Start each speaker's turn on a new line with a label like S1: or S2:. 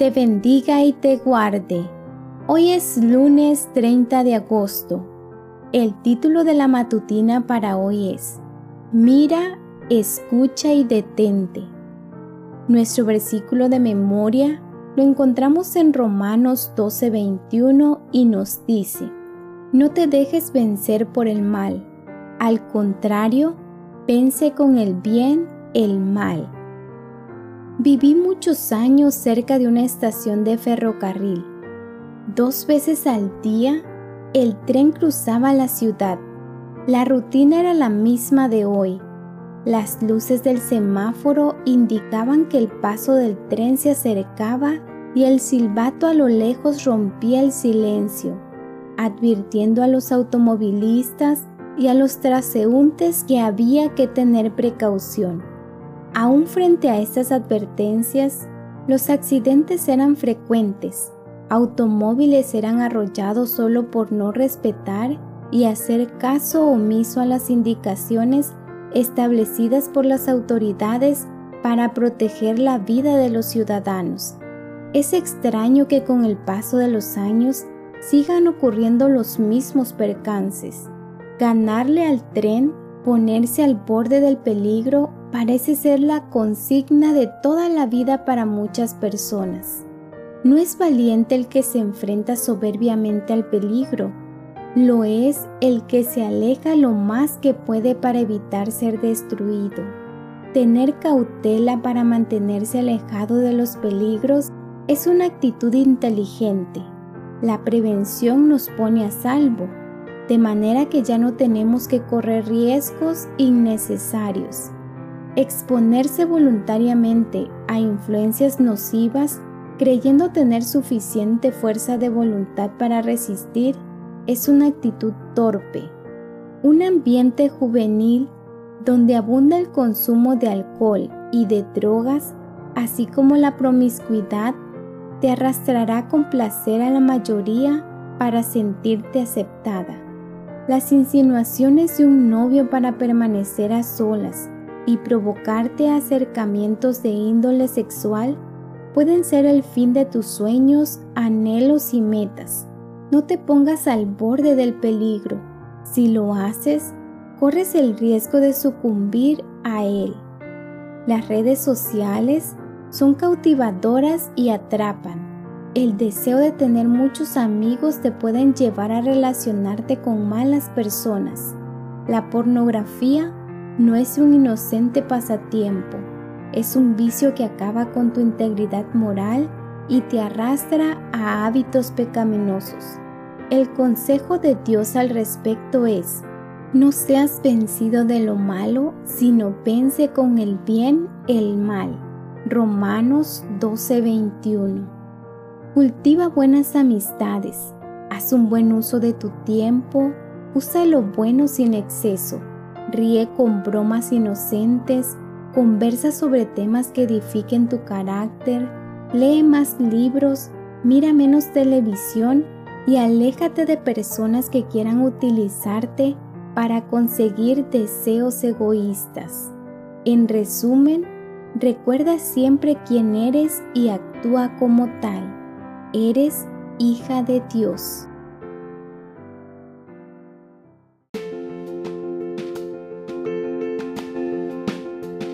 S1: te bendiga y te guarde. Hoy es lunes 30 de agosto. El título de la matutina para hoy es Mira, escucha y detente. Nuestro versículo de memoria lo encontramos en Romanos 12:21 y nos dice, No te dejes vencer por el mal, al contrario, vence con el bien el mal. Viví muchos años cerca de una estación de ferrocarril. Dos veces al día el tren cruzaba la ciudad. La rutina era la misma de hoy. Las luces del semáforo indicaban que el paso del tren se acercaba y el silbato a lo lejos rompía el silencio, advirtiendo a los automovilistas y a los transeúntes que había que tener precaución. Aún frente a estas advertencias, los accidentes eran frecuentes automóviles eran arrollados solo por no respetar y hacer caso omiso a las indicaciones establecidas por las autoridades para proteger la vida de los ciudadanos. Es extraño que con el paso de los años sigan ocurriendo los mismos percances. Ganarle al tren, ponerse al borde del peligro, parece ser la consigna de toda la vida para muchas personas. No es valiente el que se enfrenta soberbiamente al peligro, lo es el que se aleja lo más que puede para evitar ser destruido. Tener cautela para mantenerse alejado de los peligros es una actitud inteligente. La prevención nos pone a salvo, de manera que ya no tenemos que correr riesgos innecesarios. Exponerse voluntariamente a influencias nocivas creyendo tener suficiente fuerza de voluntad para resistir, es una actitud torpe. Un ambiente juvenil donde abunda el consumo de alcohol y de drogas, así como la promiscuidad, te arrastrará a complacer a la mayoría para sentirte aceptada. Las insinuaciones de un novio para permanecer a solas y provocarte acercamientos de índole sexual pueden ser el fin de tus sueños, anhelos y metas. No te pongas al borde del peligro. Si lo haces, corres el riesgo de sucumbir a él. Las redes sociales son cautivadoras y atrapan. El deseo de tener muchos amigos te pueden llevar a relacionarte con malas personas. La pornografía no es un inocente pasatiempo es un vicio que acaba con tu integridad moral y te arrastra a hábitos pecaminosos. El consejo de Dios al respecto es, no seas vencido de lo malo, sino vence con el bien el mal. Romanos 12:21. Cultiva buenas amistades, haz un buen uso de tu tiempo, usa lo bueno sin exceso, ríe con bromas inocentes, conversa sobre temas que edifiquen tu carácter, lee más libros, mira menos televisión y aléjate de personas que quieran utilizarte para conseguir deseos egoístas. En resumen, recuerda siempre quién eres y actúa como tal. Eres hija de Dios.